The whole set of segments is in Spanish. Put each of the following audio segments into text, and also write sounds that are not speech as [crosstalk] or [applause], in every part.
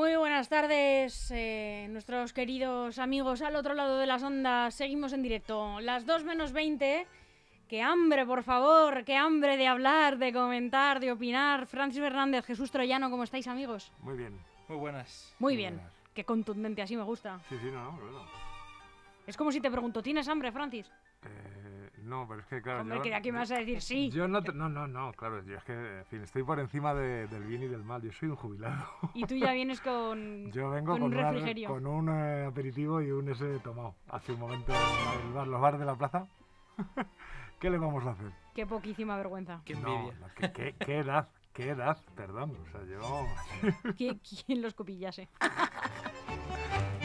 Muy buenas tardes, eh, nuestros queridos amigos al otro lado de las ondas. Seguimos en directo. Las 2 menos 20. ¡Qué hambre, por favor! ¡Qué hambre de hablar, de comentar, de opinar! Francis Fernández, Jesús Troyano, ¿cómo estáis, amigos? Muy bien. Muy buenas. Muy Muy bien. buenas. Qué contundente, así me gusta. Sí, sí, no, no, bueno. Es como si te pregunto, ¿tienes hambre, Francis? Eh, no, pero es que claro. Hombre, yo, que aquí me vas a decir sí. Yo no, te- no, no, no, claro, yo es que, en fin, estoy por encima de- del bien y del mal. Yo soy un jubilado. Y tú ya vienes [laughs] con, Yo vengo con con, un refrigerio. con un eh, aperitivo y un ese tomado hace un momento en el bar- los bares de la plaza. [laughs] ¿Qué le vamos a hacer? Qué poquísima vergüenza. Qué envidia. no, ¿qué, qué, qué edad? ¿Qué edad? Perdón, o sea, yo... ¿Qui- ¿Quién los copillase? [laughs]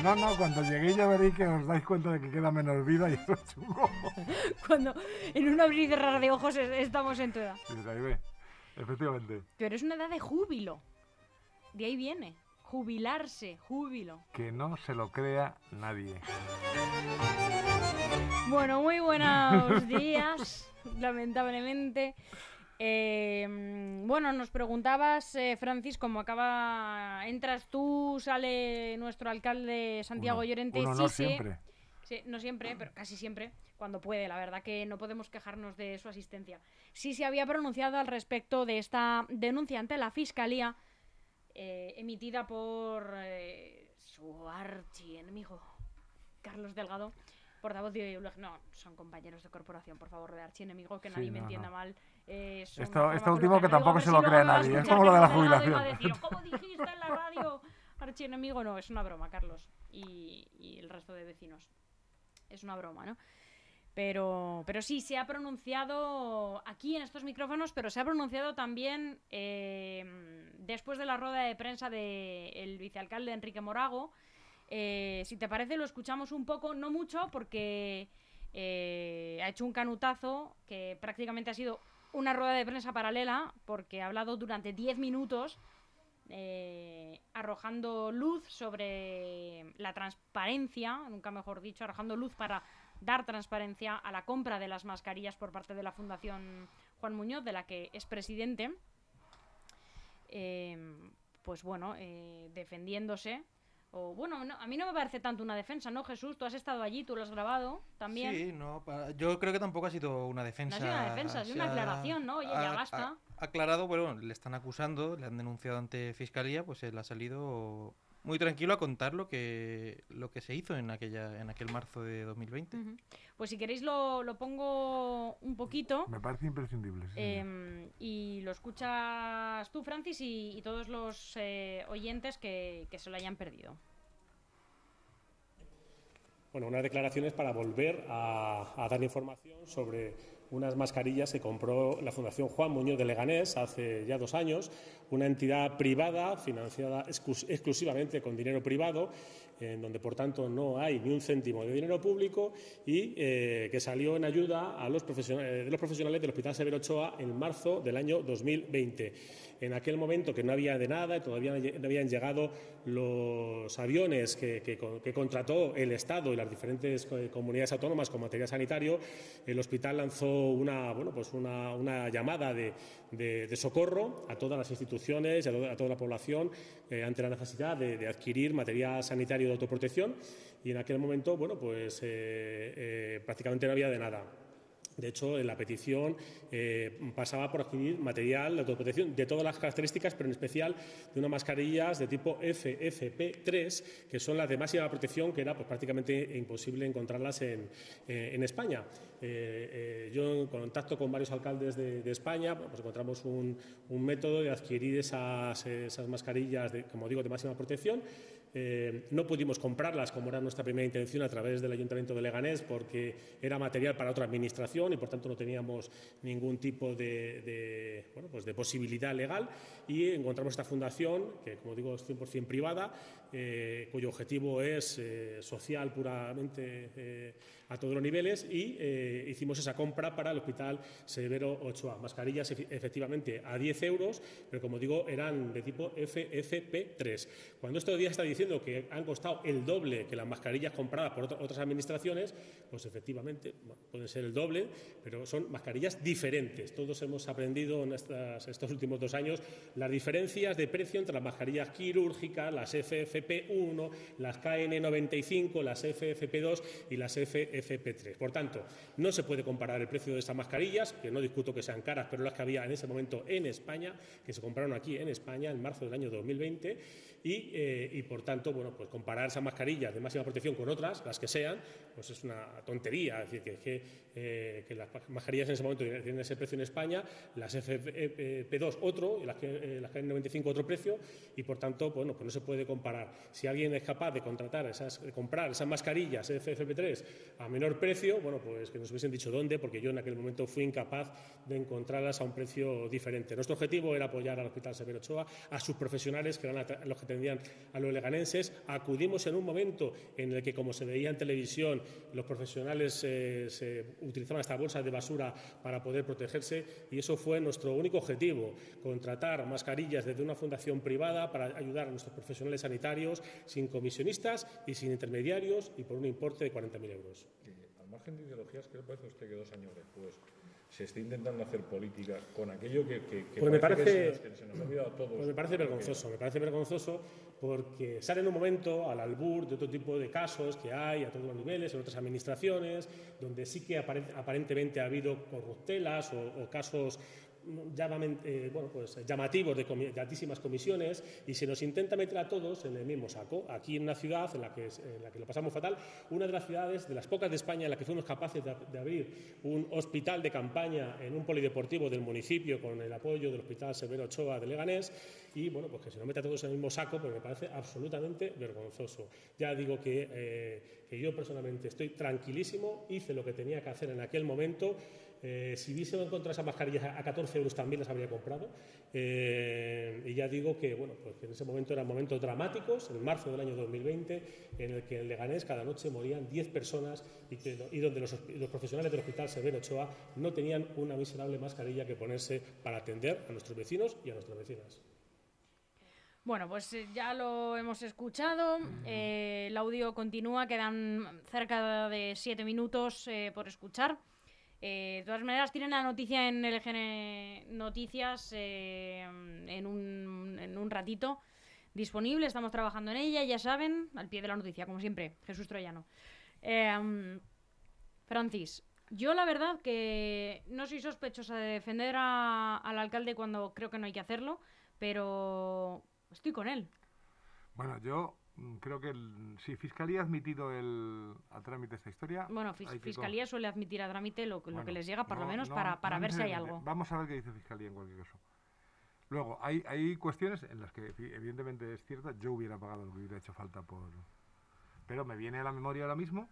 No, no, cuando llegué ya veréis que os dais cuenta de que queda menos vida y [laughs] eso es chungo. Cuando en un abrir y cerrar de ojos es- estamos en tu edad. Dices, ahí ve, efectivamente. Pero es una edad de júbilo. De ahí viene. Jubilarse, júbilo. Que no se lo crea nadie. Bueno, muy buenos [laughs] días, lamentablemente. Eh, bueno, nos preguntabas, eh, Francis, cómo acaba. Entras tú, sale nuestro alcalde Santiago Uno- Llorente. uno no sí. siempre. Sí, no siempre, pero casi siempre, cuando puede. La verdad que no podemos quejarnos de su asistencia. Sí se había pronunciado al respecto de esta denuncia ante la Fiscalía eh, emitida por eh, su archienemigo, Carlos Delgado, portavoz de ideología. No, son compañeros de corporación, por favor, de archienemigo, que Sí, nadie me no, entienda no. mal. Eh, es Esto- esto último que tampoco se lo cree me nadie, es escuchar como lo de la jubilación. decir, ¿Cómo dijiste en la radio? Archienemigo, no, es una broma, Carlos. Y, y el resto de vecinos. Es una broma, ¿no? Pero, pero sí, se ha pronunciado aquí en estos micrófonos, pero se ha pronunciado también eh, después de la rueda de prensa del vicealcalde Enrique Morago. Eh, si te parece, lo escuchamos un poco, no mucho, porque eh, ha hecho un canutazo que prácticamente ha sido una rueda de prensa paralela, porque ha hablado durante 10 minutos eh, arrojando luz sobre la transparencia, nunca mejor dicho, arrojando luz para dar transparencia a la compra de las mascarillas por parte de la Fundación Juan Muñoz, de la que es presidente. Pues bueno, defendiéndose. O bueno, no, a mí no me parece tanto una defensa, ¿no, Jesús? Tú has estado allí, tú lo has grabado también. Sí, no, para- yo creo que tampoco ha sido una defensa. No ha sido una defensa, ha sido una aclaración, ¿no? Oye, ya basta. ha- aclarado, bueno, le están acusando, le han denunciado ante fiscalía, pues él ha salido muy tranquilo a contar lo que lo que se hizo en aquella en aquel marzo de 2020. Ujú. Pues si queréis lo, lo pongo un poquito. Me parece imprescindible. sí. Em, y lo escuchas tú, Francis, y, y todos los eh, oyentes que, que se lo hayan perdido. Bueno, unas declaraciones para volver a, a dar información sobre unas mascarillas que compró la Fundación Juan Muñoz de Leganés hace ya dos años, una entidad privada financiada exclus- exclusivamente con dinero privado, en donde por tanto no hay ni un céntimo de dinero público y eh, que salió en ayuda a los de los profesionales del Hospital Severo Ochoa en marzo del año 2020. En aquel momento que no había de nada, todavía no habían llegado los aviones que, que con- que contrató el Estado y las diferentes eh, comunidades autónomas con material sanitario, el hospital lanzó una, bueno, pues una, una llamada de, socorro a todas las instituciones y a, toda- la población eh, ante la necesidad de, adquirir material sanitario de autoprotección y en aquel momento, bueno, pues eh, prácticamente no había de nada. De hecho, en la petición eh, pasaba por adquirir material de autoprotección de todas las características, pero en especial de unas mascarillas de tipo FFP3, que son las de máxima protección, que era pues, prácticamente imposible encontrarlas en, eh, en España. Eh, yo, en contacto con varios alcaldes de, de España, pues encontramos un, un método de adquirir esas, esas mascarillas, de, como digo, de máxima protección. Eh, no pudimos comprarlas como era nuestra primera intención a través del Ayuntamiento de Leganés porque era material para otra administración y por tanto no teníamos ningún tipo de, de, bueno, pues de posibilidad legal. Y encontramos esta fundación que como digo es 100% privada eh, cuyo objetivo es eh, social puramente eh, a todos los niveles y eh, hicimos esa compra para el Hospital Severo Ochoa. Mascarillas efe- efectivamente a 10 euros, pero como digo eran de tipo FFP3. Cuando estos días está diciendo que han costado el doble que las mascarillas compradas por otras administraciones, pues efectivamente pueden ser el doble, pero son mascarillas diferentes. Todos hemos aprendido en estos últimos dos años las diferencias de precio entre las mascarillas quirúrgicas, las FFP1, las KN95, las FFP2 y las FFP3. Por tanto, no se puede comparar el precio de estas mascarillas, que no discuto que sean caras, pero las que había en ese momento en España, que se compraron aquí en España en marzo del año 2020, eh, y, por tanto, bueno, pues comparar esas mascarillas de máxima protección con otras, las que sean, pues es una tontería. Es decir, que, eh, que, las mascarillas en ese momento tienen ese precio en España, las FP2 otro, y las, eh, las N95 otro precio, y por tanto, bueno, pues no se puede comparar. Si alguien es capaz de contratar esas, de comprar esas mascarillas FFP3 a menor precio, bueno, pues que nos hubiesen dicho dónde, porque yo en aquel momento fui incapaz de encontrarlas a un precio diferente. Nuestro objetivo era apoyar al Hospital Severo Ochoa, a sus profesionales, que eran los que a los leganenses. Acudimos en un momento en el que, como se veía en televisión, los profesionales eh, se utilizaban esta bolsas de basura para poder protegerse y eso fue nuestro único objetivo, contratar mascarillas desde una fundación privada para ayudar a nuestros profesionales sanitarios sin comisionistas y sin intermediarios y por un importe de 40.000 euros. al margen de ideologías, ¿qué le parece a usted que dos años después se está intentando hacer política con aquello que, pues me parece, pues me parece vergonzoso, me parece vergonzoso porque sale en un momento al albur de otro tipo de casos que hay a todos los niveles, en otras administraciones, donde sí que aparentemente ha habido corruptelas o casos eh, bueno, pues, llamativos de, altísimas comisiones y se nos intenta meter a todos en el mismo saco. Aquí en una ciudad en la que, en la que lo pasamos fatal, una de las ciudades, de las pocas de España en la que fuimos capaces de, abrir un hospital de campaña en un polideportivo del municipio con el apoyo del Hospital Severo Ochoa de Leganés y bueno, pues que se nos meta a todos en el mismo saco, pues me parece absolutamente vergonzoso. Ya digo eh, que yo personalmente estoy tranquilísimo, hice lo que tenía que hacer en aquel momento eh, si hubiese encontrado esas mascarillas a 14 euros también las habría comprado. Eh, y ya digo que, bueno, pues en ese momento eran momentos dramáticos, en marzo del año 2020, en el que en Leganés cada noche morían 10 personas y, donde los, profesionales del Hospital Severo Ochoa no tenían una miserable mascarilla que ponerse para atender a nuestros vecinos y a nuestras vecinas. Bueno, pues eh, ya lo hemos escuchado. el audio continúa, quedan cerca de siete minutos por escuchar. Eh, de todas maneras, tienen la noticia en LGN Noticias eh, en, un, ratito disponible. Estamos trabajando en ella, ya saben, al pie de la noticia, como siempre. Jesús Troyano. Eh, Francis, yo la verdad que no soy sospechosa de defender al alcalde cuando creo que no hay que hacerlo, pero estoy con él. Bueno, yo creo que si Fiscalía ha admitido el, a trámite esta historia... Bueno, Fiscalía suele admitir a trámite lo, lo que les llega, por lo menos, para, para ver si hay algo. Vamos a ver qué dice Fiscalía en cualquier caso. Luego, hay, hay cuestiones en las que evidentemente es cierto, yo hubiera pagado lo que hubiera hecho falta por... Pero me viene a la memoria ahora mismo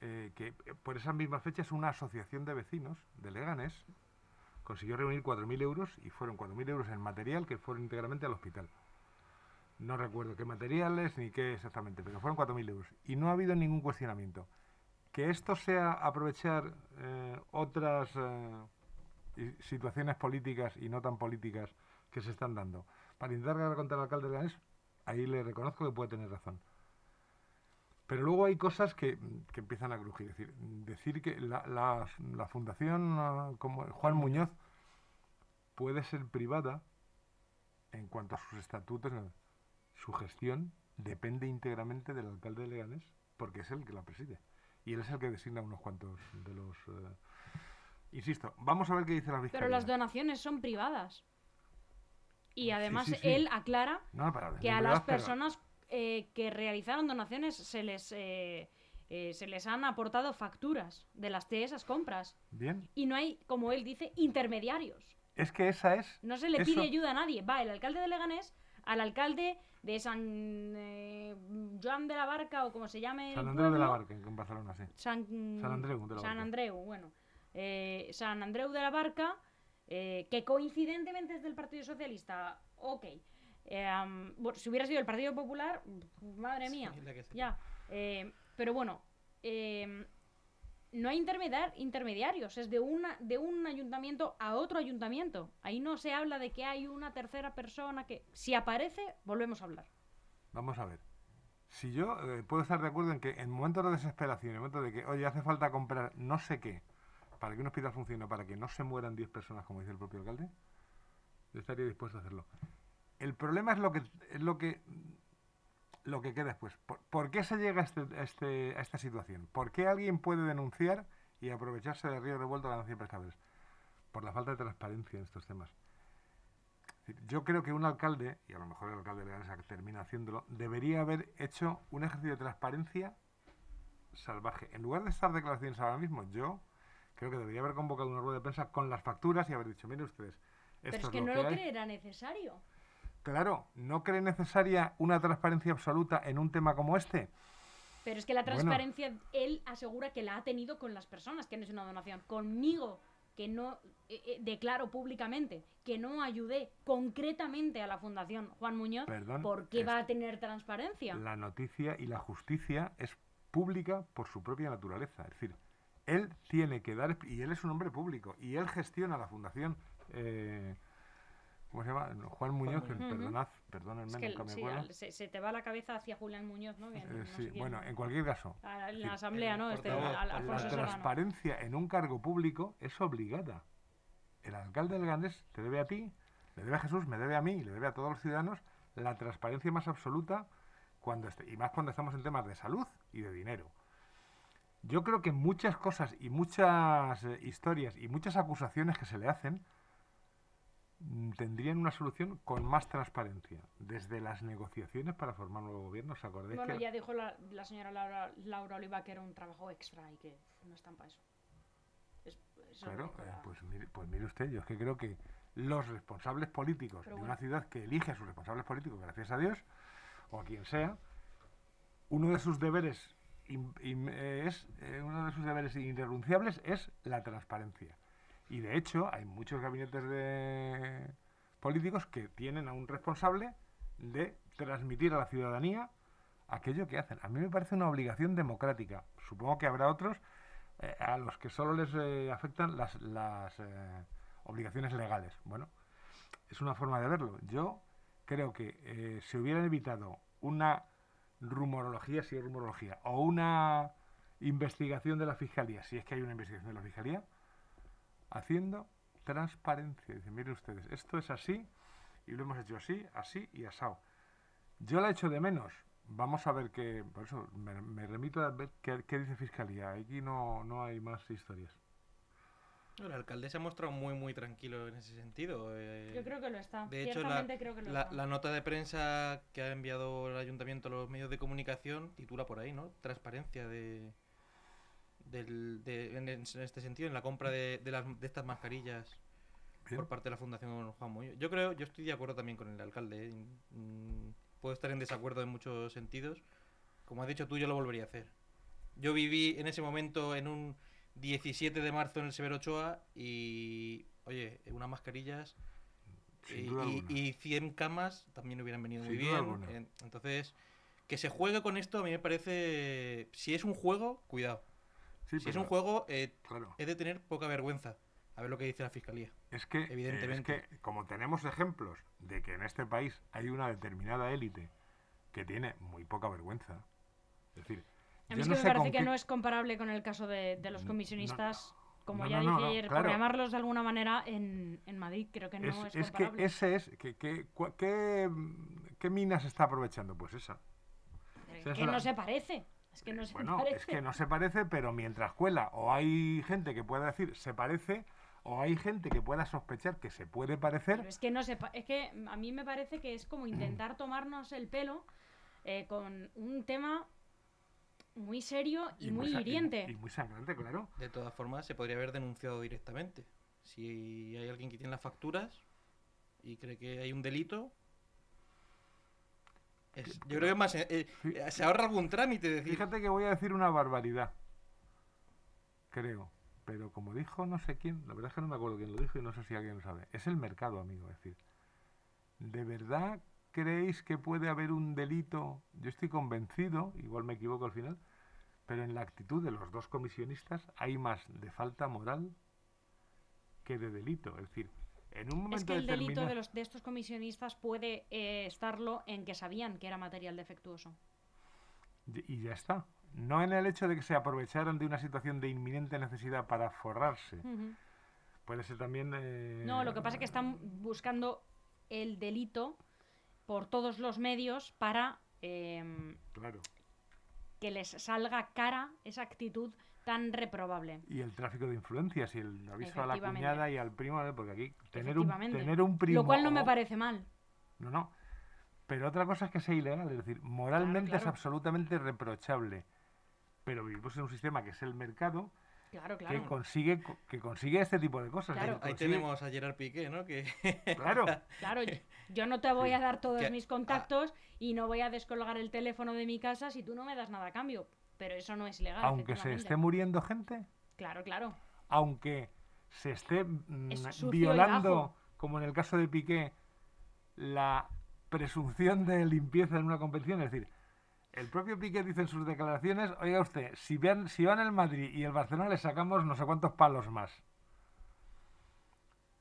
eh, que eh, por esas mismas fechas una asociación de vecinos de Leganés consiguió reunir 4.000 euros y fueron 4.000 euros en material que fueron íntegramente al hospital. No recuerdo qué materiales ni qué exactamente, pero fueron 4.000 euros. Y no ha habido ningún cuestionamiento. Que esto sea aprovechar eh, otras eh, situaciones políticas y no tan políticas que se están dando para intentar ganar contra el alcalde de Leganés, ahí le reconozco que puede tener razón. Pero luego hay cosas que, que empiezan a crujir. Es decir, decir que la, la fundación ah, como Juan Muñoz puede ser privada en cuanto a sus estatutos su gestión depende íntegramente del alcalde de Leganés, porque es el que la preside. Y él es el que designa unos cuantos de los... Eh, insisto, vamos a ver qué dice la Pero las donaciones son privadas. Y además él aclara que a las personas eh, que realizaron donaciones se les... Eh, se les han aportado facturas de las de esas compras. Bien. Y no hay, como él dice, intermediarios. Es que esa es. No se le pide ayuda a nadie. Va el alcalde de Leganés al alcalde de San eh, Joan de la Barca o como se llame. San Andreu de la Barca, en Barcelona, sí. San, Andreu de la San Andreu, bueno. Eh, San Andreu de la Barca, eh, que coincidentemente es del Partido Socialista, ok. bueno, si hubiera sido el Partido Popular, madre mía, ya. pero bueno, no hay intermediarios, es de, una, de un ayuntamiento a otro ayuntamiento. Ahí no se habla de que hay una tercera persona que, si aparece, volvemos a hablar. Vamos a ver. Si yo eh, puedo estar de acuerdo en que en momentos de desesperación, en momentos de que, oye, hace falta comprar no sé qué, para que un hospital funcione, para que no se mueran 10 personas, como dice el propio alcalde, yo estaría dispuesto a hacerlo. El problema es lo que es lo que lo que queda después. ¿Por, por qué se llega a, este, a este- a esta situación? ¿Por qué alguien puede denunciar y aprovecharse de río revuelto a ganancia de pescadores? Por la falta de transparencia en estos temas. Yo creo que un alcalde, y a lo mejor el alcalde de Leganés termina haciéndolo, debería haber hecho un ejercicio de transparencia salvaje. En lugar de estas declaraciones ahora mismo, yo creo que debería haber convocado una rueda de prensa con las facturas y haber dicho, miren ustedes, esto Pero es es que lo no que lo hay". creerá necesario. Claro, ¿no cree necesaria una transparencia absoluta en un tema como este? Pero es que la Bueno. transparencia, él asegura que la ha tenido con las personas, que no es una donación. Conmigo, que no eh, eh, declaro públicamente que no ayudé concretamente a la Fundación Juan Muñoz, Perdón, ¿por qué va a tener transparencia? La noticia y la justicia es pública por su propia naturaleza. Es decir, él tiene que dar, y él es un hombre público, y él gestiona la fundación, eh, ¿cómo se llama? Juan Muñoz, Muñoz. perdonad, perdónenme, Es que nunca me sí, acuerdo. se, se te va la cabeza hacia Julián Muñoz, ¿no? Que Eh, no sí, bueno, en cualquier caso, a- en la asamblea, ¿no? Este, la transparencia en un cargo público es obligada. El alcalde del Gandés te debe a ti, le debe a Jesús, me debe a mí, le debe a todos los ciudadanos la transparencia más absoluta cuando este- y más cuando estamos en temas de salud y de dinero. Yo creo que muchas cosas y muchas eh, historias y muchas acusaciones que se le hacen tendrían una solución con más transparencia. Desde las negociaciones para formar un nuevo gobierno, ¿os acordáis Bueno, que ya dijo la, la señora Laura, Laura Oliva que era un trabajo extra y que no están para eso. Es- eso Claro, eh, pues, mire, pues mire usted, yo es que creo que los responsables políticos Pero de bueno. una ciudad que elige a sus responsables políticos, gracias a Dios, o a quien sea, uno de sus deberes im- eh, es eh, uno de sus deberes irrenunciables es la transparencia. Y de hecho, hay muchos gabinetes de políticos que tienen a un responsable de transmitir a la ciudadanía aquello que hacen. A mí me parece una obligación democrática. Supongo que habrá otros eh, a los que solo les eh, afectan las, las eh, obligaciones legales. Bueno, es una forma de verlo. Yo creo que eh, se hubieran evitado una rumorología, si es rumorología, o una investigación de la fiscalía, si es que hay una investigación de la fiscalía, haciendo transparencia. Dicen, miren ustedes, esto es así y lo hemos hecho así, así y asado. Yo la echo de menos. Vamos a ver qué. Por eso me, me remito a ver qué, qué dice Fiscalía. Aquí no, no hay más historias. El alcalde se ha mostrado muy, muy tranquilo en ese sentido. eh, Yo creo que lo está. de hecho, la, Ciertamente creo que lo la- está. la nota de prensa que ha enviado el ayuntamiento a los medios de comunicación titula por ahí, ¿no? Transparencia de, del- de- en, en este sentido, en la compra de, de las, de estas mascarillas Bien. por parte de la Fundación Juan Muñoz. Yo creo, yo estoy de acuerdo también con el alcalde. ¿eh? Mm, Puedo estar en desacuerdo en muchos sentidos. Como has dicho tú, yo lo volvería a hacer. Yo viví en ese momento en un 17 de marzo en el Severo Ochoa y, oye, unas mascarillas y, y- alguna. y 100 camas también hubieran venido muy Sin bien. Entonces, que se juegue con esto a mí me parece... Si es un juego, cuidado. Sí, Si es pero, un juego, eh, Claro. es de tener poca vergüenza. A ver lo que dice la fiscalía. Es que, eh, Evidentemente. es que como tenemos ejemplos de que en este país hay una determinada élite que tiene muy poca vergüenza, es decir, A yo mí es no que me parece que qué- no es comparable con el caso de, de los No, comisionistas, como no, ya no, no, dije no, ayer, claro. por llamarlos de alguna manera en, en Madrid. Creo que no es, es, es que ese es que, que- cua- ¿qué, qué minas está aprovechando? Pues esa. Es esa es que la- no se parece. Es que no se bueno, parece. es que no se parece, pero mientras cuela, o hay gente que pueda decir se parece, o hay gente que pueda sospechar que se puede parecer, Pero es que no se es que a mí me parece que es como intentar [clears throat] tomarnos el pelo eh, con un tema muy serio y, muy sa- hiriente. y muy sangrante, claro. De todas formas, se podría haber denunciado directamente. Si hay alguien que tiene las facturas y cree que hay un delito, es- yo creo que es más. eh, eh, se ahorra algún trámite. Decir, Fíjate que voy a decir una barbaridad. Creo. Pero como dijo no sé quién, la verdad es que no me acuerdo quién lo dijo y no sé si alguien lo sabe. Es el mercado, amigo. Es decir, ¿de verdad creéis que puede haber un delito? Yo estoy convencido, igual me equivoco al final, pero en la actitud de los dos comisionistas hay más de falta moral que de delito. Es decir, en un momento Es que el delito de, los, de estos comisionistas puede eh, estarlo en que sabían que era material defectuoso. Y ya está. no en el hecho de que se aprovecharan de una situación de inminente necesidad para forrarse. Puede ser también... eh, No, lo que pasa es que están buscando el delito por todos los medios para em, Claro. que les salga cara esa actitud tan reprobable. Y el tráfico de influencias y el aviso a la cuñada y al primo, ¿eh? porque aquí tener un, tener un primo... Lo cual no me parece mal. No, no. Pero otra cosa es que sea ilegal, es decir, moralmente es claro. absolutamente reprochable. Pero vivimos en un sistema que es el mercado Claro, que consigue que consigue este tipo de cosas. Claro. Ahí tenemos a Gerard Piqué, ¿no? Que [laughs] Claro, Claro, yo- no te voy a dar todos Que- mis contactos y no voy a descolgar el teléfono de mi casa si tú no me das nada a cambio. Pero eso no es legal. aunque se esté muriendo gente, Claro, claro. aunque se esté mm, Es violando, como en el caso de Piqué, la presunción de limpieza en una competición, es decir, el propio Piqué dice en sus declaraciones, oiga usted, si van, si van el Madrid y el Barcelona le sacamos no sé cuántos palos más.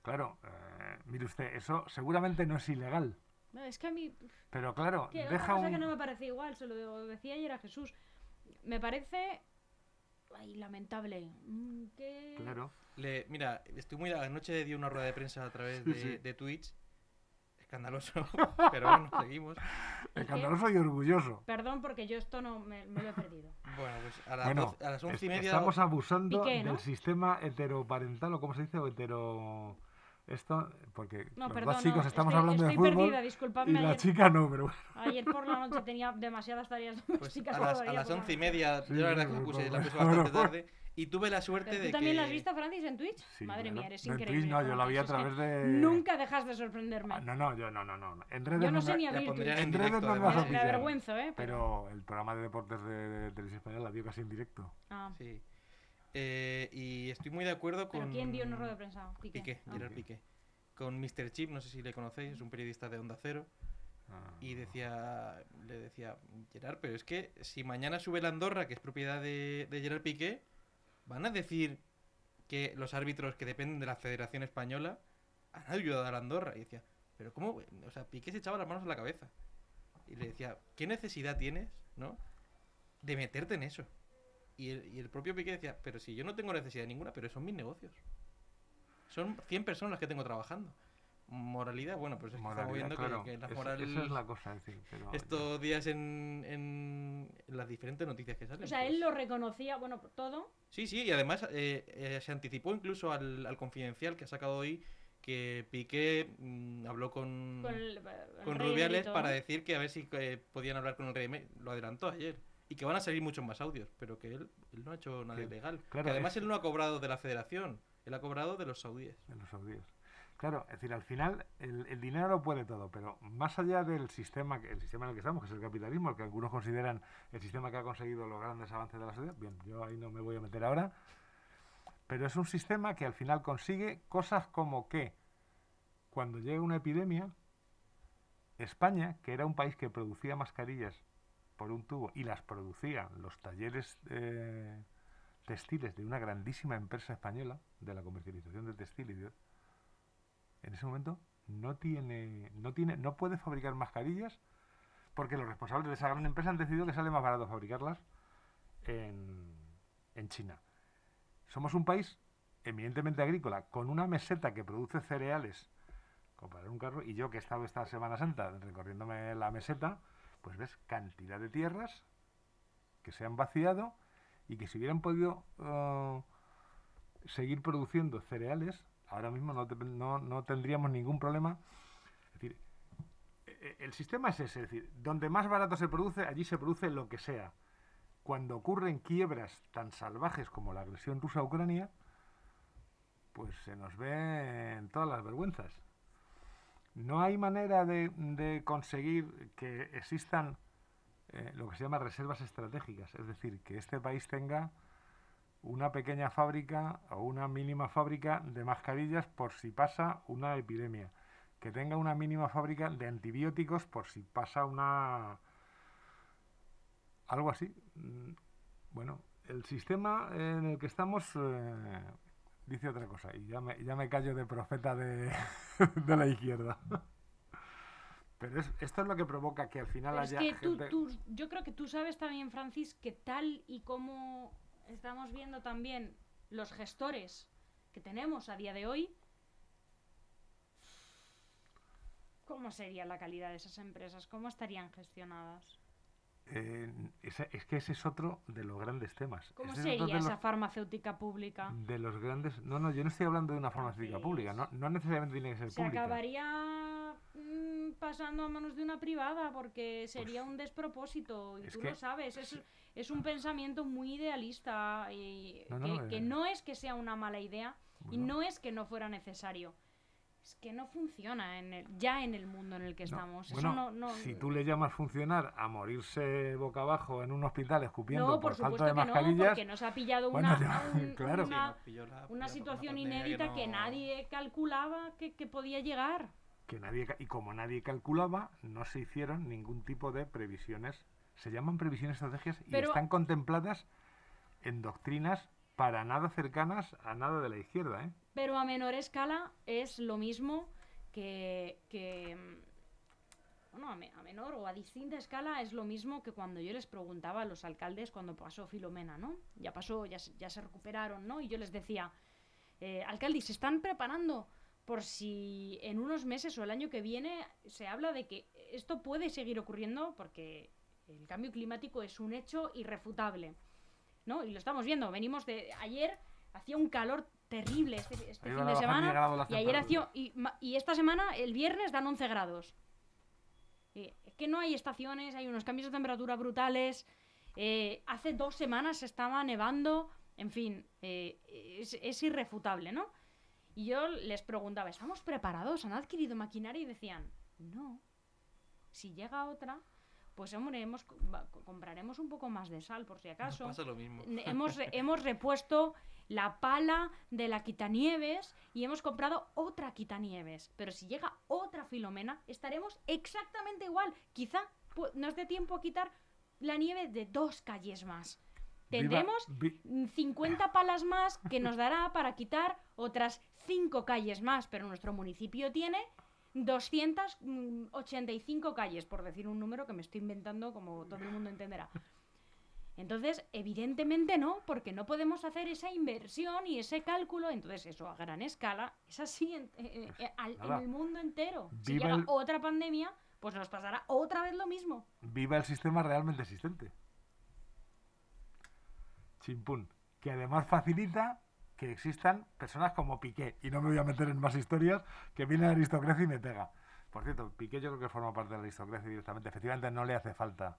Claro, eh, mire usted, eso seguramente no es ilegal, No, Es que a mí. pero claro, Que deja cosa un... que no me parece igual, se lo decía ayer a Jesús. Me parece. Ay, lamentable. Mm, Claro, le, mira, estoy muy anoche dio una rueda de prensa a través Sí, de, sí. de Twitch. Escandaloso, [laughs] pero bueno, seguimos. qué? escandaloso y orgulloso. Perdón, porque yo esto no me, me lo he perdido. Bueno, pues a las, Bueno, 12 a las once y media estamos abusando Piqué, ¿no? del sistema heteroparental, o cómo se dice, o hetero... Esto, porque No, los perdón. dos chicos no, estamos estoy, hablando de estoy fútbol perdida, y disculpadme. la Ayer, chica no, pero bueno. ayer por la noche tenía demasiadas tareas pues domésticas. a las, a las por la once y media, Sí, yo la verdad que me por puse, la puse bastante tarde y tuve la suerte ¿Pero de ¿Tú también que... la has visto, Francis, en Twitch? Sí, Madre mía, eres No, en increíble. Twitch no, yo la vi a través de... Nunca dejas de sorprenderme. Ah, No, no, yo no, no, no. En redes Yo no me- sé ni La abrir Twitch. en En redes directo, no me vas a Me, me pillar. avergüenzo, ¿eh? Pero el programa de deportes de, de Televisión Española la vio casi en directo. Ah, Sí. Eh, y estoy muy de acuerdo con... ¿Pero quién dio una rueda de prensa? Piqué. Piqué, Ah. Gerard Piqué. Con Mr. Chip, no sé si le conocéis, es un periodista de Onda Cero. Ah, Y decía, le decía, Gerard, pero es que si mañana sube la Andorra, que es propiedad de, de Gerard Piqué, van a decir que los árbitros que dependen de la Federación Española han ayudado a la Andorra. Y decía, pero ¿cómo? O sea, Piqué se echaba las manos a la cabeza. Y le decía, ¿qué necesidad tienes, no? De meterte en eso. Y el, y el propio Piqué decía, pero si yo no tengo necesidad ninguna, pero son mis negocios. Son 100 personas las que tengo trabajando. Moralidad, bueno, pues es que estamos viendo que- claro. que, la Esa- moral esa es la cosa, es decir, pero- estos días en, en, las diferentes noticias que salen. O sea, pues- él lo reconocía, bueno, todo. Sí, sí, y además eh, eh, se anticipó incluso al, al confidencial que ha sacado hoy que Piqué mm, habló con, Con, el, el con rey Rubiales para decir que a ver si eh, podían hablar con el rey. Lo adelantó ayer. Y que van a salir muchos más audios, pero que él, él no ha hecho nada Sí, ilegal. claro, que además es- él no ha cobrado de la federación, él ha cobrado de los saudíes. de los saudíes. Claro, es decir, al final el, el dinero lo puede todo, pero más allá del sistema, el sistema en el que estamos, que es el capitalismo, el que algunos consideran el sistema que ha conseguido los grandes avances de la sociedad, bien, yo ahí no me voy a meter ahora, pero es un sistema que al final consigue cosas como que cuando llega una epidemia, España, que era un país que producía mascarillas por un tubo y las producía los talleres eh, textiles de una grandísima empresa española de la comercialización de textil y de- en ese momento no tiene no tiene no puede fabricar mascarillas porque los responsables de esa gran empresa han decidido que sale más barato fabricarlas en, en China. Somos un país eminentemente agrícola con una meseta que produce cereales comprar un carro y yo que he estado esta Semana Santa recorriéndome la meseta, pues ves cantidad de tierras que se han vaciado y que si hubieran podido eh, seguir produciendo cereales, ahora mismo no, no- no tendríamos ningún problema. Es decir, e- e- el sistema es ese, es decir, donde más barato se produce, allí se produce lo que sea. Cuando ocurren quiebras tan salvajes como la agresión rusa a Ucrania, pues se nos ven todas las vergüenzas. No hay manera de, conseguir que existan eh, lo que se llama reservas estratégicas, es decir, que este país tenga una pequeña fábrica o una mínima fábrica de mascarillas por si pasa una epidemia, que tenga una mínima fábrica de antibióticos por si pasa una algo así. Mm, Bueno, el sistema en el que estamos eh, dice otra cosa y ya me, ya me callo de profeta de, [laughs] de la izquierda. Pero es- esto es lo que provoca que al final Pero es haya que tú, gente... tú- yo creo que tú sabes también, Francis, que tal y como estamos viendo también los gestores que tenemos a día de hoy, ¿cómo sería la calidad de esas empresas? ¿Cómo estarían gestionadas? Eh, ese- es que ese es otro de los grandes temas. ¿Cómo Ese es sería esa farmacéutica pública? de los grandes... No, no, yo no estoy hablando de una farmacéutica pública. No, no necesariamente tiene que ser Se pública. acabaría mm, pasando a manos de una privada porque sería un despropósito y Pues es tú que- lo sabes. Es, es un pensamiento muy idealista y No, que, no, que eh. no es que sea una mala idea y Bueno. no es que no fuera necesario. Es que no funciona en el, ya en el mundo en el que No, estamos. bueno, Eso no, no, si tú le llamas funcionar a morirse boca abajo en un hospital escupiendo no, por, por falta supuesto de que no, mascarillas, porque nos ha pillado Bueno, una, un- [laughs] claro. Una, la- una situación inédita que, no- nadie calculaba que, que podía llegar. que nadie y como nadie calculaba, no se hicieron ningún tipo de previsiones. Se llaman previsiones estrategias y Pero- están contempladas en doctrinas para nada cercanas a nada de la izquierda, ¿eh? Pero a menor escala es lo mismo que, bueno, a, me- a menor o a distinta escala es lo mismo que cuando yo les preguntaba a los alcaldes cuando pasó Filomena, ¿no? Ya pasó, ya, ya se recuperaron, ¿no? Y yo les decía, eh, alcaldes, se están preparando por si en unos meses o el año que viene se habla de que esto puede seguir ocurriendo porque el cambio climático es un hecho irrefutable, ¿no? Y lo estamos viendo, venimos de ayer hacía un calor terrible este, este fin de semana 10 grados las y ayer hacía y, esta semana el viernes dan 11 grados. Eh, es que no hay estaciones, hay unos cambios de temperatura brutales. eh, hace dos semanas estaba nevando, en fin, eh, es, es irrefutable, ¿no? Y yo les preguntaba, ¿estamos preparados? ¿Han adquirido maquinaria? Y decían, no. Si llega otra, pues hombre, hemos, compraremos un poco más de sal, por si acaso. pasa lo mismo. Hemos, [laughs] hemos repuesto la pala de la quitanieves y hemos comprado otra quitanieves. Pero si llega otra filomena, estaremos exactamente igual. Quizá nos dé tiempo a quitar la nieve de dos calles más. Viva- Tendremos vi- mm, 50 palas más que nos dará para quitar otras 5 calles más, pero nuestro municipio tiene 285 calles, por decir un número que me estoy inventando como todo el mundo entenderá. Entonces, evidentemente no, porque no podemos hacer esa inversión y ese cálculo. Entonces, eso a gran escala es así en, eh, eh, al- en Nada. el mundo entero. Si llega el- otra pandemia, pues nos pasará otra vez lo mismo. viva el sistema realmente existente. Chimpún. Que además facilita que existan personas como Piqué. Y no me voy a meter en más historias, que viene la aristocracia y me pega. Por cierto, Piqué yo creo que forma parte de la aristocracia directamente. Efectivamente no le hace falta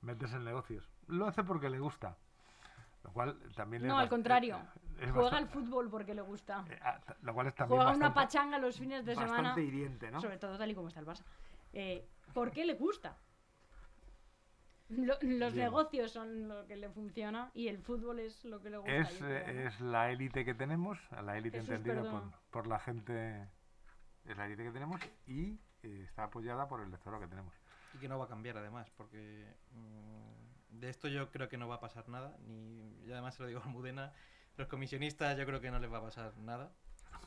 meterse en negocios. Lo hace porque le gusta. Lo cual también es No, al contrario. es Juega al bastante- fútbol porque le gusta. eh, ah, Lo cual es también Juega una bastante- pachanga los fines de semana. bastante hiriente, ¿no? Sobre todo tal y como está el Barça. Eh, ¿Por qué le gusta? Lo- los Bien. negocios son lo que le funciona y el fútbol es lo que le gusta. Es, eh, ¿no? es la élite que tenemos, la élite entendida por, por la gente, es la élite que tenemos y eh, está apoyada por el electorado que tenemos. Y que no va a cambiar además, porque mm, de esto yo creo que no va a pasar nada. Ni, y además se lo digo a Almudena, los comisionistas yo creo que no les va a pasar nada.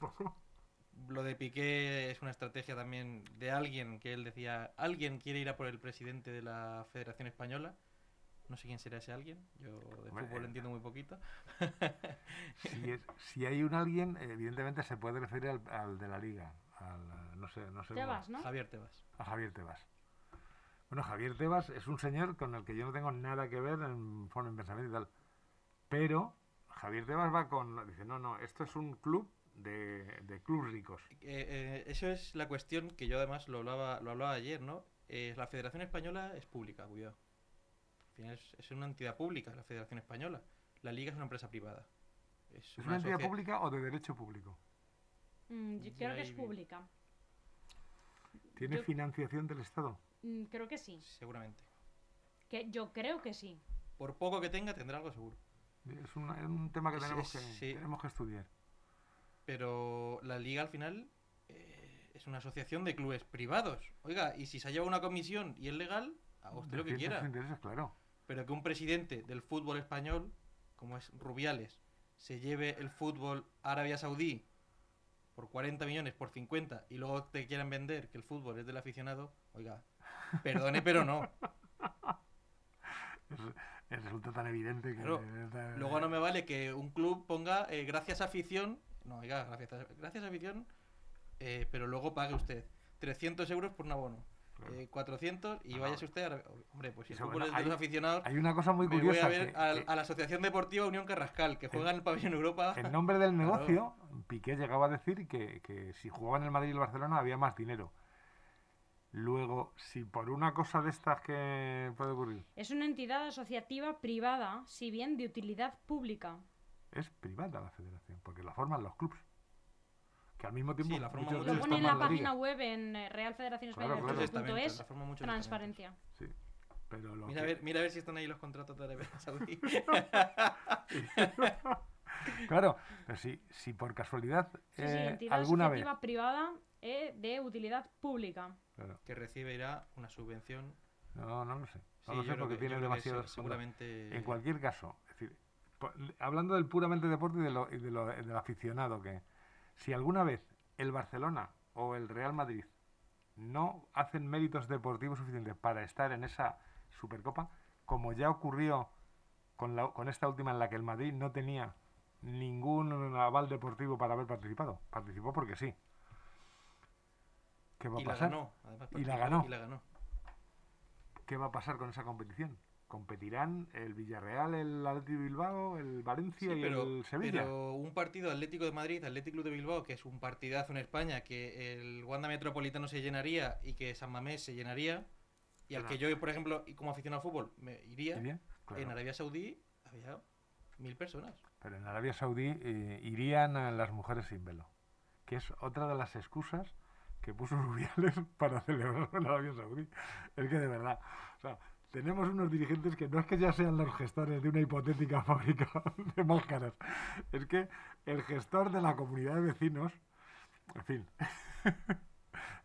[laughs] Lo de Piqué es una estrategia también de alguien que él decía, alguien quiere ir a por el presidente de la Federación Española. No sé quién será ese alguien, yo de fútbol eh, entiendo muy poquito. [laughs] Si, es- si hay un alguien, evidentemente se puede referir al, al de la liga, al, no sé, no sé, Tebas, ¿no? Javier Tebas. a Javier Tebas. Bueno, Javier Tebas es un señor con el que yo no tengo nada que ver en forma de pensamiento y tal. Pero Javier Tebas va con, dice, no, no, esto es un club de, de clubs ricos. Eh, eh, eso es la cuestión que yo además lo hablaba, lo hablaba ayer, ¿no? Eh, la Federación Española es pública, cuidado. Al final es, es una entidad pública la Federación Española. La Liga es una empresa privada. Es, ¿Es una entidad pública o de derecho público? Mm, yo creo que es pública. ¿Tiene Yo- financiación del Estado? Mm, creo que sí. Seguramente. Que yo creo que sí. Por poco que tenga, tendrá algo seguro. Es, una- es un tema que tenemos, que sí. tenemos que estudiar. Pero la Liga al final eh, es una asociación de clubes privados. Oiga, y si se ha llevado una comisión y es legal, haga usted lo que quiera. intereses, claro. Pero que un presidente del fútbol español, como es Rubiales, se lleve el fútbol a Arabia Saudí por 40 millones, por 50, y luego te quieran vender que el fútbol es del aficionado, Oiga, perdone, pero no. Es- resulta tan evidente que... Claro, Luego no me vale que un club ponga eh, gracias afición. No, oiga, gracias, gracias afición. eh, pero luego pague usted 300 euros por un abono. Claro. eh, 400 y No. váyase usted a... Hombre, pues si el fútbol es de los aficionados, Hay una cosa muy me voy curiosa. a ver que- al- que a la Asociación Deportiva Unión Carrascal, que juega en el pabellón Europa. En nombre del Claro. negocio, Piqué llegaba a decir que, que si jugaban el Madrid y el Barcelona había más dinero. Luego, si por una cosa de estas que puede ocurrir, Es una entidad asociativa privada, si bien de utilidad pública. es privada la federación, porque la forman los clubes. Que al mismo tiempo Sí, la forman muchos muchos Lo pone en la página web en eh, Real Federación Claro, Española claro. estamentos, es transparencia. Sí, pero lo Mira a, que- ver, mira a ver si están ahí los contratos de Arabia Saudí. [laughs] [laughs] Claro, pero si, si por casualidad Sí, sí, eh, entidad alguna vez... asociativa privada eh, de utilidad pública. Claro, que recibirá una subvención. no, no lo sé. No Sí, lo sé porque que- tiene se- seguramente. En cualquier caso, es decir, hablando del puramente deporte y, de lo, y de lo- del aficionado, que si alguna vez el Barcelona o el Real Madrid no hacen méritos deportivos suficientes para estar en esa Supercopa, como ya ocurrió con, la- con esta última en la que el Madrid no tenía ningún aval deportivo para haber participado. Participó porque sí. ¿Qué va a Y la pasar? ganó. además, Y la ganó. Y la ganó. ¿Qué va a pasar con esa competición? Competirán el Villarreal, el Atlético Bilbao, el Valencia Sí, y pero, el Sevilla. pero un partido Atlético de Madrid, Atlético de Bilbao, que es un partidazo en España, que el Wanda Metropolitano se llenaría y que San Mamés se llenaría, y al Claro. que yo, por ejemplo, y como aficionado al fútbol, me iría, ¿Iría? Claro. en Arabia Saudí había mil personas. Pero en Arabia Saudí eh, irían a las mujeres sin velo, que es otra de las excusas que puso Rubiales [laughs] para celebrar en Arabia Saudí. Es que de verdad, o sea, tenemos unos dirigentes que no es que ya sean los gestores de una hipotética [laughs] fábrica de máscaras, es que el gestor de la comunidad de vecinos, en fin. [laughs]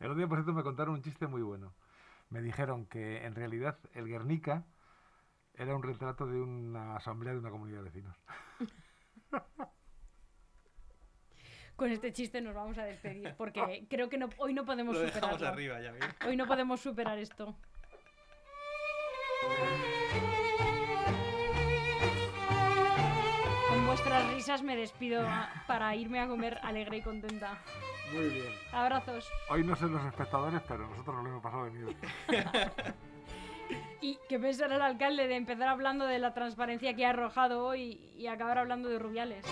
El otro día, por cierto, me contaron un chiste muy bueno. Me dijeron que en realidad el Guernica era un retrato de una asamblea de una comunidad de vecinos. Con este chiste nos vamos a despedir porque [laughs] creo que no, hoy no podemos Lo dejamos superarlo. arriba, ya veis. Hoy no podemos superar esto. Con vuestras risas me despido para irme a comer alegre y contenta. Muy bien. Abrazos. Hoy no sé los espectadores, pero nosotros nos lo hemos pasado de miedo. [laughs] ¿Y qué pensará el alcalde de empezar hablando de la transparencia que ha arrojado hoy y acabar hablando de Rubiales?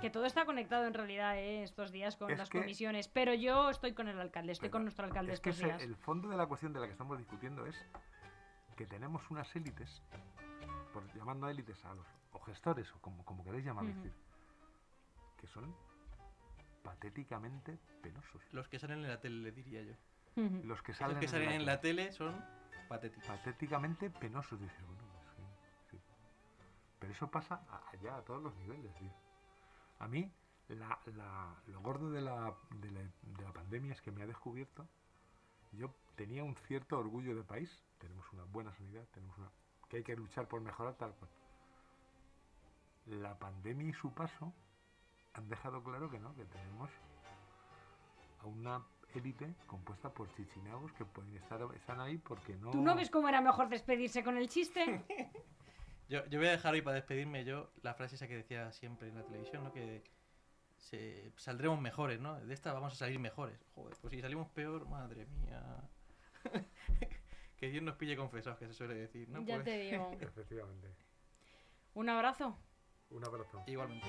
Que todo está conectado en realidad ¿eh? estos días con Es las que- comisiones, pero yo estoy con el alcalde, estoy Pero con nuestro alcalde es que estos días. el fondo de la cuestión de la que estamos discutiendo es que tenemos unas élites, por llamando a élites a los o gestores, o como, como queréis decir, que son patéticamente penosos. Los que salen en la tele, le diría yo. Los que Los salen, que en salen la en tele. la tele son patéticos. patéticamente penosos. Dices, bueno, es que, sí. Pero eso pasa allá, a todos los niveles. tío. A mí, la, la- lo gordo de la, de, la, de la pandemia es que me ha descubierto. Yo tenía un cierto orgullo de país. Tenemos una buena sanidad, tenemos una que hay que luchar por mejorar tal cual. La pandemia y su paso han dejado claro que no, que tenemos a una élite compuesta por chichinaos que pueden estar están ahí porque no ¿Tú no ves cómo era mejor despedirse con el chiste? [laughs] Yo, yo voy a dejar hoy para despedirme yo la frase esa que decía siempre en la televisión, ¿no? Que se, saldremos mejores, ¿no? De esta vamos a salir mejores. Joder, pues si salimos peor, madre mía. [laughs] que Dios nos pille confesados, que se suele decir, ¿no? ya Pues, te digo. [laughs] efectivamente Un abrazo. un abrazo Igualmente.